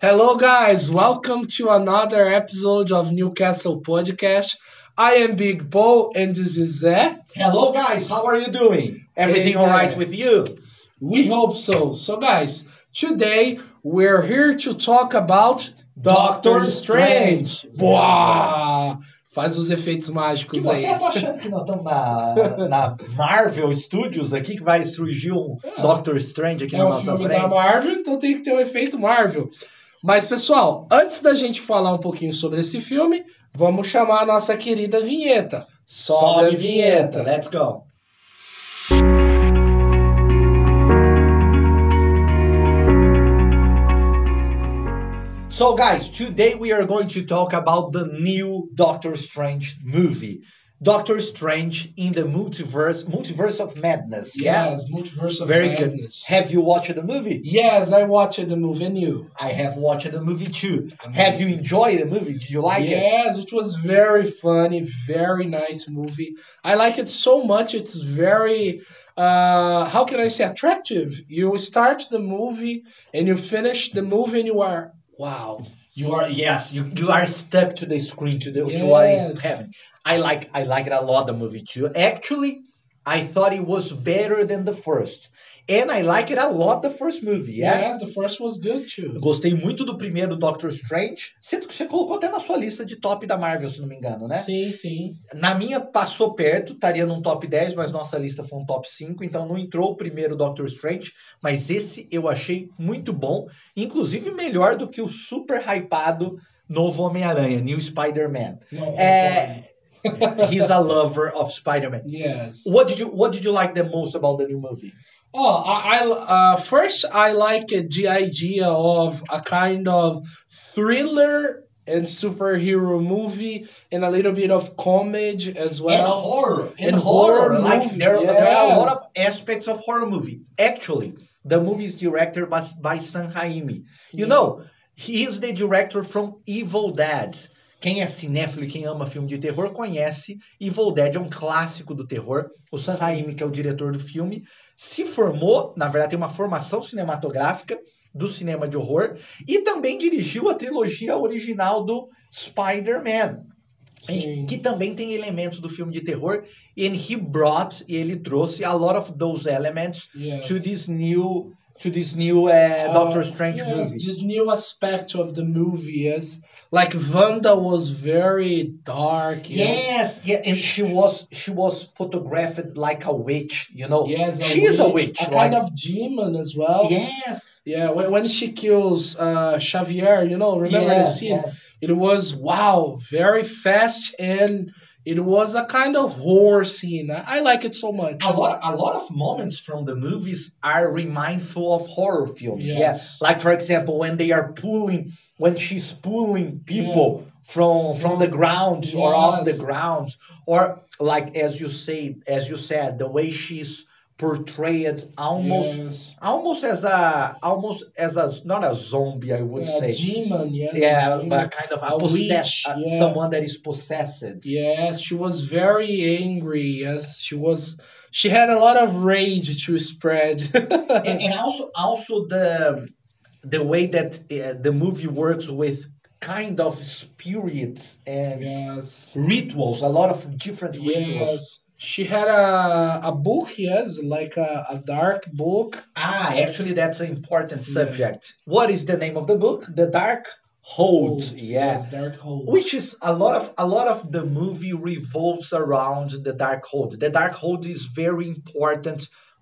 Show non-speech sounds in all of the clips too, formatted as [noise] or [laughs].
Hello, guys. Welcome to another episode of Newcastle Podcast. I am Big Paul and this is Zé. Hello, guys. How are you doing? Everything Hey, all right with you? We hope so. So, guys, today we're here to talk about Doctor Strange. Boa! Faz os efeitos Que mágicos você aí. tá achando que nós estamos na, na Marvel Studios aqui que vai surgir um É. Doctor Strange aqui É na um nossa filme frente? da Marvel, então tem que ter um efeito Marvel. Mas, pessoal, antes da gente falar um pouquinho sobre esse filme, vamos chamar a nossa querida vinheta. Sobe, a vinheta. Let's go. So, guys, today we are going to talk about the new Doctor Strange movie. Doctor Strange in the multiverse, multiverse of madness. Yeah, Yes, Multiverse of very good. Have you watched the movie? Yes, I watched the movie and you. I have watched the movie too. Amazing. Have you enjoyed the movie? Did you like it? yes, it was very funny, very nice movie. I like it so much. It's very, uh, how can I say, attractive. You start the movie and you finish the movie and you are, wow. You are yes, you, you are stuck to the screen to the to what Yes. happening. I like I like it a lot the movie too. Actually, I thought it was better than the first. And I like it a lot the first movie, yeah. Yes, the first was good too. Gostei muito do primeiro Doctor Strange. Você, você colocou até na sua lista de top da Marvel, se não me engano, né? Sim, sim. Na minha passou perto, estaria num top 10, mas nossa lista foi um top 5, então não entrou o primeiro Doctor Strange, mas esse eu achei muito bom, inclusive melhor do que o super hypado novo Homem-Aranha, New Spider-Man. É, He's a lover of Spider-Man. Yes. What did you What did you like the most about the new movie? Oh, I, I uh, first I like the idea of a kind of thriller and superhero movie and a little bit of comedy as and well. horror, and, and horror, horror like there, there are a lot of aspects of horror movie. Actually, the movie is directed by, by Raimi. You Yeah. know, he is the director from Evil Dead. Quem é cinéfilo e quem ama filme de terror conhece Evil Dead, é um clássico do terror. O Sam Raimi, que é o diretor do filme, se formou, na verdade, tem uma formação cinematográfica do cinema de horror e também dirigiu a trilogia original do Spider-Man Sim. que também tem elementos do filme de terror and he brought e ele trouxe a lot of those elements Yes. to this new to this new uh, Doctor Uh, Strange yes, movie. This new aspect of the movie, is Like Wanda was very dark. Yes, yeah, and she was she was photographed like a witch, you know. Yes, she is a witch. A kind of demon as well. yes. Yeah, when, when she kills uh, Xavier, you know, remember the scene? yes. It was wow, very fast, and it was a kind of horror scene. I, like it so much. A lot, a lot of moments from the movies are remindful of horror films. Yes. Yeah, like for example, when they are pulling, when she's pulling people from from the ground or off the ground, or like as you say, as you said, the way she's portrayed almost yes. almost as a almost as a not a zombie, I would Yeah, say. demon, yes. a Yeah, demon. but kind of a, A possess, witch, uh, yeah. someone that is possessed. Yes, she was very angry. Yes, she was. She had a lot of rage to spread. [laughs] and, and also also the the way that uh, the movie works with kind of spirits and yes. rituals a lot of different rituals Yes. She had a a book, yes, like a, a dark book. ah actually that's an important Yeah. subject what is the name of the book the dark hold yeah Yes, dark hold. which is a lot of a lot of the movie revolves around the dark hold the dark hold is very important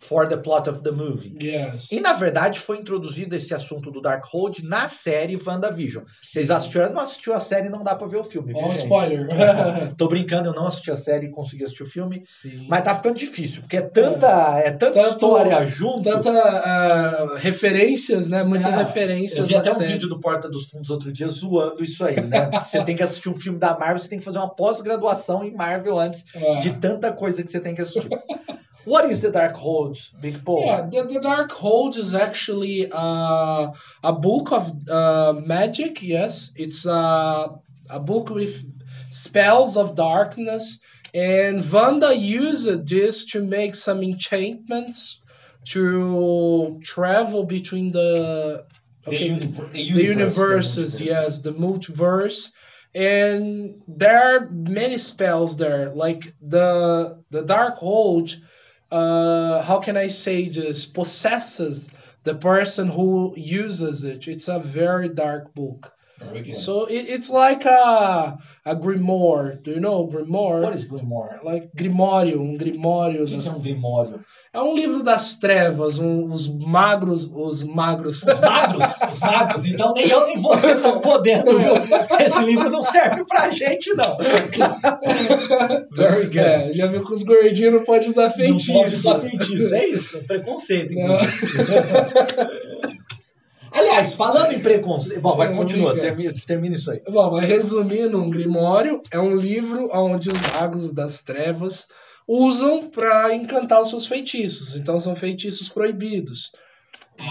for the plot of the movie Yes. E na verdade foi introduzido esse assunto do Darkhold na série WandaVision. Vocês assistiram? Não assistiu a série, não dá pra ver o filme. Ó, gente? spoiler. [laughs] Tô brincando, eu não assisti a série e consegui assistir o filme. Sim. Mas tá ficando difícil, porque é tanta, é tanta Tanto- história junto. Tanta ah, referências, né? Muitas Ah, referências. Eu vi até um série. vídeo do Porta dos Fundos outro dia zoando isso aí, né? [laughs] Você tem que assistir um filme da Marvel, você tem que fazer uma pós-graduação em Marvel antes Ah. de tanta coisa que você tem que assistir. [laughs] What is the Dark Hold, Big Paul? Yeah, the, the Dark Hold is actually uh, a book of uh, magic. Yes, it's uh, a book with spells of darkness, and Vanda used this to make some enchantments to travel between the Okay, the, the, the universes, the yes, the multiverse, and there are many spells there, like the the dark hold. Uh, how can I say this? Possesses the person who uses it. It's a very dark book. So it, it's like a a grimoire. Do you know grimoire? What is Grimoire? Like grimório, um grimório. O que, que é das- um Grimório? É um livro das trevas, um- os magros, os magros. Os magos, os magos. Então nem eu nem você estão podendo. viu? [laughs] Esse livro não serve pra gente, não. Very good. É, já viu que os gordinhos não podem usar Não feitiço. pode usar feitiço, é isso? Preconceito, Não. inclusive. [laughs] Aliás, falando em preconceito. Bom, vai, continua, termina, termina isso aí. Bom, mas resumindo, um grimório é um livro onde os magos das trevas usam para encantar os seus feitiços. Então são feitiços proibidos.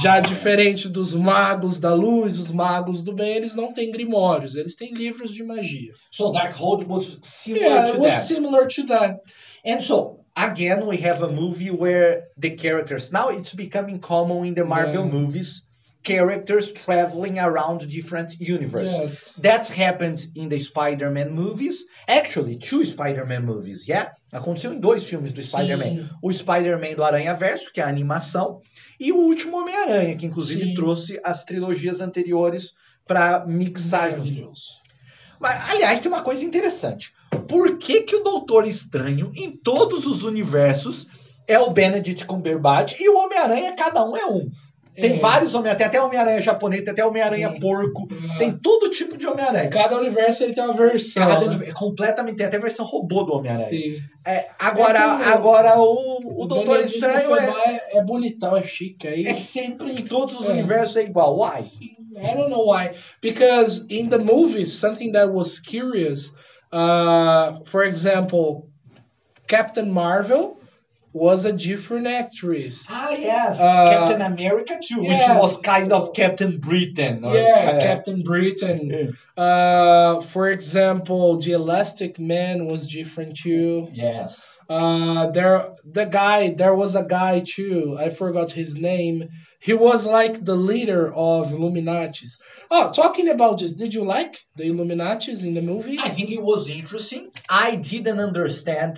Já diferente dos magos da luz, os magos do bem, eles não têm grimórios, eles têm livros de magia. So Darkhold was similar Yeah, to it was that. similar to that. And so, again, we have a movie where the characters, now it's becoming common in the Marvel Yeah. movies, characters traveling around different universes. Yes. That happened in the Spider-Man movies. Actually, two Spider-Man movies, yeah? Aconteceu em dois filmes do Spider-Man. O Spider-Man do Aranha Verso, que é a animação, e o último Homem-Aranha, que inclusive Sim. trouxe as trilogias anteriores para mixar junto. Mas, aliás, tem uma coisa interessante. Por que, que o Doutor Estranho, em todos os universos, é o Benedict Cumberbatch e o Homem-Aranha, cada um é um? Tem É. vários Homem-Aranha, tem até Homem-Aranha japonês, tem até Homem-Aranha Sim. porco, Ah, tem todo tipo de Homem-Aranha. Cada universo ele tem uma versão. Cada né? é completamente, tem até a versão robô do Homem-Aranha. Sim. É, agora, É agora o, o Doutor Estranho é, é, é bonitão, é chique. Aí, é sempre em todos os É. universos é igual. Why? I don't know why. Because in the movies, something that was curious, uh, for example, Captain Marvel was a different actress. Ah, yes. Uh, Captain America too, yes. which was kind of Captain Britain. or- Yeah, uh, Captain Britain. [laughs] Yeah. Uh, for example, the Elastic Man was different too. Yes. Uh, there, the guy, there was a guy too. I forgot his name. He was like the leader of Illuminatis. Oh, talking about this, did you like the Illuminatis in the movie? I think it was interesting. I didn't understand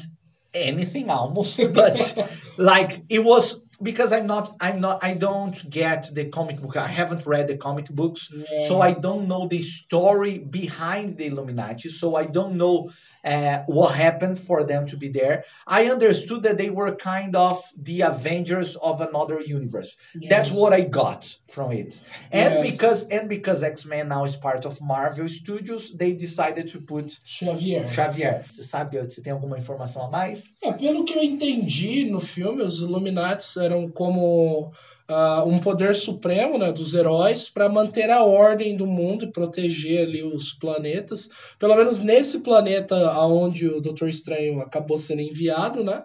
anything almost, but like it was because I'm not I'm not I don't get the comic book. I haven't read the comic books, Yeah. so I don't know the story behind the Illuminati. So I don't know uh, what happened for them to be there. I understood that they were kind of the Avengers of another universe. That's what I got from it. And Yes. because and because X-Men now is part of Marvel Studios, they decided to put Xavier. Xavier. Você sabe, você tem alguma informação a mais? É, pelo que eu entendi no filme, os Illuminatis eram como ah, um poder supremo né, dos heróis para manter a ordem do mundo e proteger ali os planetas. Pelo menos nesse planeta aonde o Doutor Estranho acabou sendo enviado, né?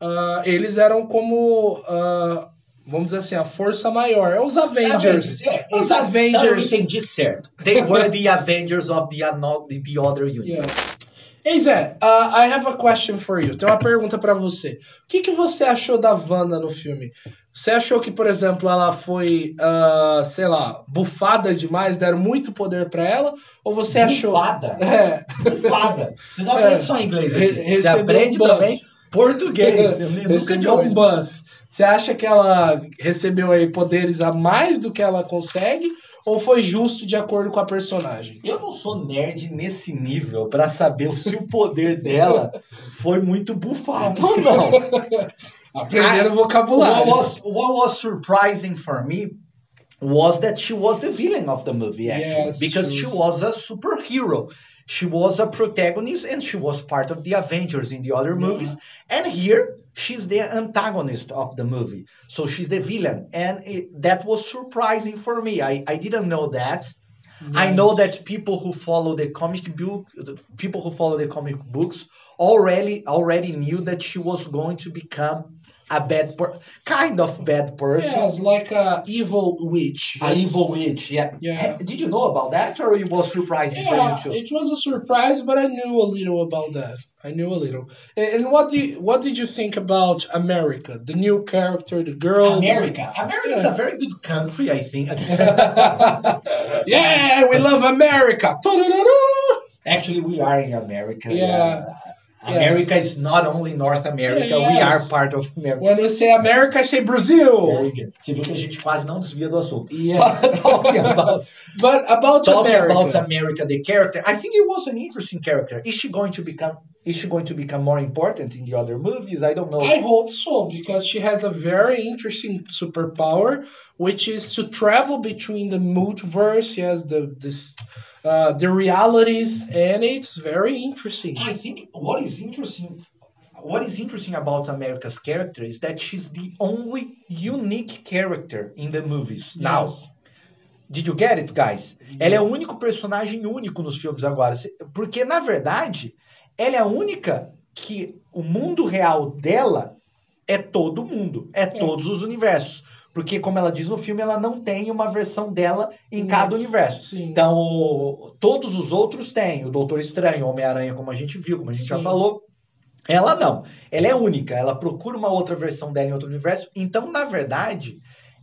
ah, eles eram como, ah, vamos dizer assim, a força maior. É os Avengers. É, Os exato. Avengers. Então, eu entendi certo. They were the Avengers of the, the other universe. Yeah. Ei Zé, uh, I have a question for you. Tem uma pergunta pra você. O que, que você achou da Wanda no filme? Você achou que, por exemplo, ela foi, ah, sei lá, bufada demais, deram muito poder pra ela? Ou você achou. Bufada. [laughs] É, Bufada. Você não É. aprende só inglês aqui. Re- Você aprende um também português. [laughs] Eu nunca recebeu tinha um buff. Você acha que ela recebeu aí poderes a mais do que ela consegue? Ou foi justo de acordo com a personagem? Eu não sou nerd nesse nível pra saber se o poder dela foi muito bufado ou não. [laughs] Aprenderam What vocabulário. was, what was surprising for me was that she was the villain of the movie, actually, Yes, because she she was. was a superhero. She was a protagonist and she was part of the Avengers in the other Yeah. movies. And here, she's the antagonist of the movie. So she's the villain. And it, that was surprising for me. I, I didn't know that. I know that people who follow the comic book, people who follow the comic books already already knew that she was going to become a bad per- kind of bad person. Yes, like a evil witch. A evil witch, yeah. Yeah. Did you know about that, or it was surprising Yeah, for you too? it was a surprise, but I knew a little about that. I knew a little. And what do you, what did you think about America? The new character, the girl. America. America is Yeah. a very good country, I think. [laughs] [laughs] yeah, we love America. Actually, we are in America. Yeah. America is not only North America, Yeah, we are part of America. When we say America, I say Brazil. Very good. Você viu que a gente quase não desvia do assunto. Yes. talking [laughs] about But about talking America. about America, the character. I think it was an interesting character. Is she going to become? Is she going to become more important in the other movies? I don't know. I hope so because she has a very interesting superpower, which is to travel between the multiverse. Has the this uh, the realities, and it's very interesting. I think what is interesting what is interesting about America's character is that she's the only unique character in the movies. Now, Yes. did you get it, guys? Ela é o único personagem único nos filmes agora. Porque, na verdade, ela é a única que o mundo real dela é todo mundo, é todos os universos. Porque, como ela diz no filme, ela não tem uma versão dela em cada universo. Sim. Então, todos os outros têm. O Doutor Estranho, o Homem-Aranha, como a gente viu, como a gente já Sim. falou. Ela não. Ela é única. Ela procura uma outra versão dela em outro universo. Então, na verdade,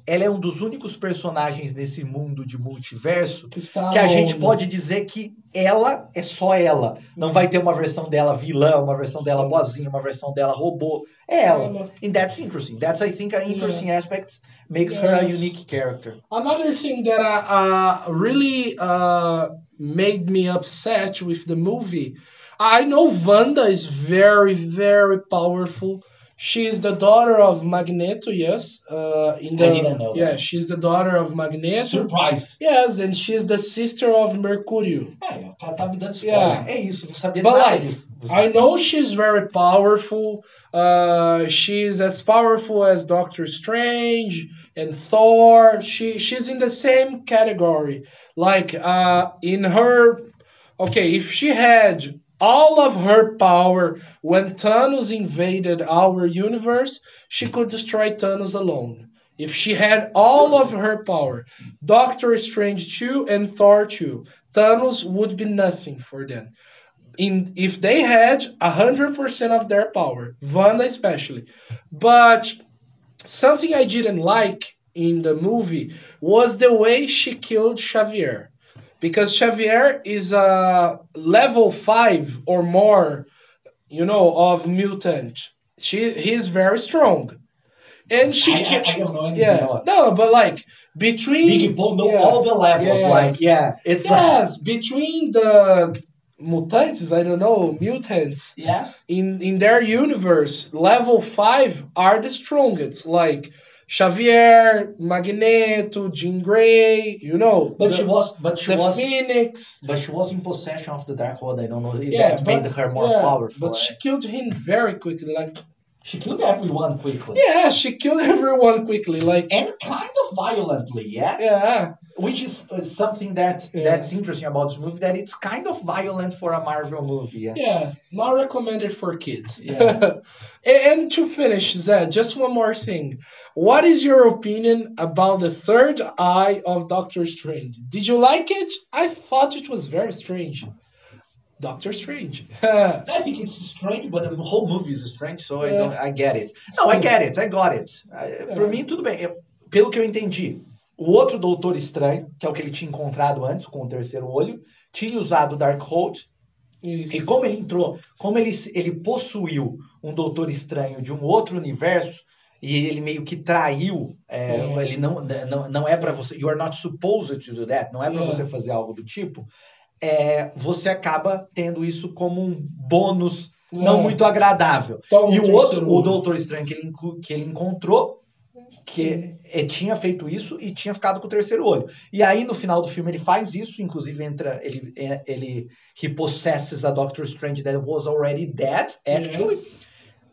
ela é um dos únicos personagens nesse mundo de multiverso que que a gente pode dizer que ela é só ela. Não vai ter uma versão dela vilã, uma versão dela Sim. boazinha, uma versão dela robô. É ela. And that's interesting. That's, I think, an interesting aspect makes her a Yes. unique character. Another thing that uh, uh, really uh, made me upset with the movie, I know Wanda is very, very powerful. She is the daughter of Magneto, yes. Uh, in the, I didn't know that. Yeah, she's the daughter of Magneto. Surprise! Yes, and she's the sister of Mercurio. É, o cara tá me dando spoiler. Yeah. É isso, não sabia But nada like, disso. I know she's very powerful. Uh, she's as powerful as Doctor Strange and Thor. She she's in the same category. Like uh, in her, okay, if she had all of her power when Thanos invaded our universe, she could destroy Thanos alone. If she had all of her power, Doctor Strange 2 and Thor 2, Thanos would be nothing for them in if they had 100% of their power, Wanda especially. But something I didn't like in the movie was the way she killed Xavier. Because Xavier is a level 5 or more, you know, of mutant. She he's very strong. And she I, I, I don't know anything yeah. No, but like between Big Paul know yeah. all the levels. Yeah. Like, yeah, it's like, Yes, between the mutants, I don't know, mutants yeah. in in their universe, level five are the strongest. Like Xavier, Magneto, Jean Grey, you know. But the, she was, but she the was, Phoenix. but she was in possession of the Dark Darkhold. I don't know. Yeah, that made her more yeah, powerful. But right? she killed him very quickly. Like She killed everyone quickly yeah, she killed [laughs] everyone quickly. Like and kind of violently. Yeah, yeah, which is uh, something that Yeah. that's interesting about this movie. That it's kind of violent for a Marvel movie. Yeah. yeah, not recommended for kids. Yeah. [laughs] and, to finish, Zed, just one more thing. What is your opinion about the third eye of Doctor Strange? Did you like it? I thought it was very strange. Doctor Strange. [laughs] I think it's strange, but the whole movie is strange, so I don't. I get it. No, I get it. I got it. I, Pra mim, tudo bem. Eu- pelo que eu entendi, o outro Doutor Estranho, que é o que ele tinha encontrado antes com o terceiro olho, tinha usado o Darkhold. E como ele entrou, como ele, ele possuiu um Doutor Estranho de um outro universo, e ele meio que traiu, é, É. ele não, não, não é para você, you are not supposed to do that, não é para É. você fazer algo do tipo, é, você acaba tendo isso como um bônus não É. muito agradável. Toma E o outro, o. Doutor Estranho que ele, que ele encontrou, que eh, tinha feito isso e tinha ficado com o terceiro olho. E aí, no final do filme, ele faz isso, inclusive entra, ele, eh, ele he possesses a Doctor Strange that was already dead, actually. Yes.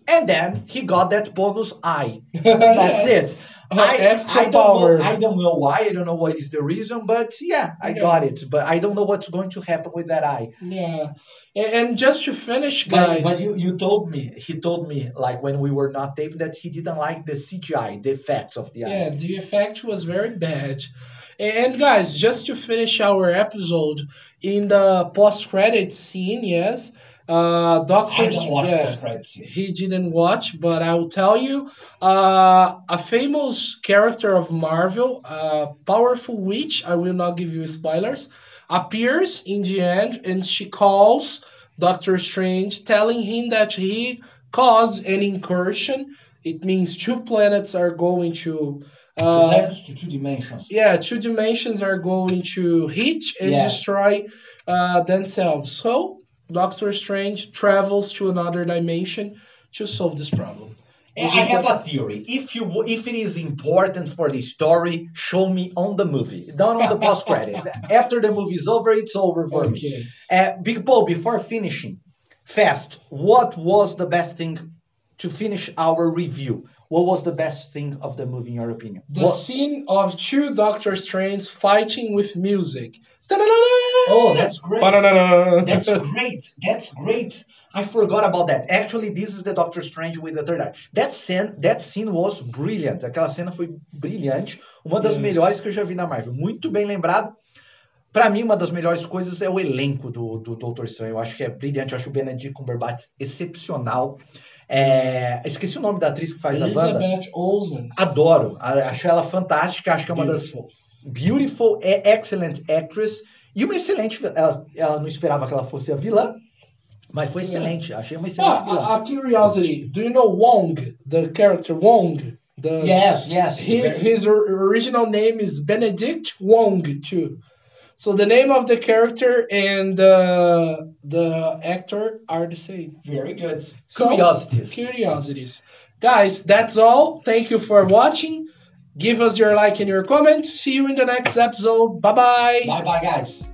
And then he got that bonus eye. [laughs] That's it. I, [laughs] extra I don't power. Know, I don't know why. I don't know what is the reason, but yeah, I Yeah. got it. But I don't know what's going to happen with that eye. yeah, and, and just to finish, guys. but you, you told me, he told me, like when we were not taping, that he didn't like the CGI, the effects of the eye. Yeah, the effect was very bad. And guys, just to finish our episode, in the post-credit scene, yes, uh, Doctor. I don't watch yeah, he didn't watch, but I will tell you, uh, a famous character of Marvel, a powerful witch. I will not give you spoilers. Appears in the end, and she calls Doctor Strange, telling him that he caused an incursion. It means two planets are going to. Uh, to two dimensions. yeah, two dimensions are going to hit and Yeah. destroy uh, themselves. So Doctor Strange travels to another dimension to solve this problem. I This I have a theory. If you if it is important for the story, show me on the movie, not on the [laughs] post credit. After the movie is over, it's over for me. Uh, Big Paul, before finishing, fast, what was the best thing to finish our review? What was the best thing of the movie in your opinion? The What- scene of two Doctor Strange fighting with music. Oh, that's great. Ba-da-da-da. That's great. That's great. I forgot about that. Actually, this is the Doctor Strange with the third eye. That scene, that scene was brilliant. Aquela cena foi brilhante. Uma das Yes. melhores que eu já vi na Marvel. Muito bem lembrado. Pra mim, uma das melhores coisas é o elenco do, do Doutor Estranho. Eu acho que é brilhante. Eu acho o Benedict Cumberbatch excepcional. É, Esqueci o nome da atriz que faz a banda. Elizabeth Olsen. Adoro. Acho ela fantástica. Acho que é uma das Beautiful. beautiful, é excellent actress e uma excelente. Ela, ela não esperava que ela fosse a vilã, mas foi excelente. Achei uma excelente vilã. Ah, a, a curiosity. Do you know Wong, the character Wong? The yes, yes. He, his original name is Benedict Wong too. So the name of the character and uh, the actor are the same. very good. So, Curiosities. Curiosities. Guys, that's all. Thank you for watching. Give us your like and your comments. See you in the next episode. Bye bye. Bye bye, guys.